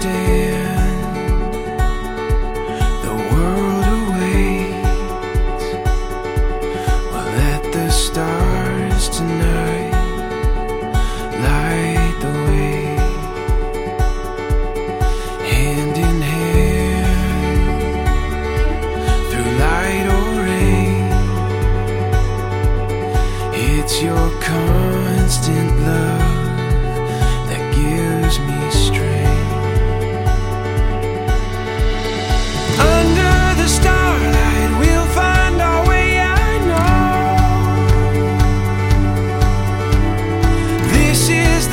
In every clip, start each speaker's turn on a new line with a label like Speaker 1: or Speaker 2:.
Speaker 1: stay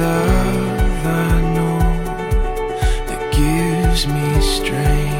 Speaker 1: love I know that gives me strength.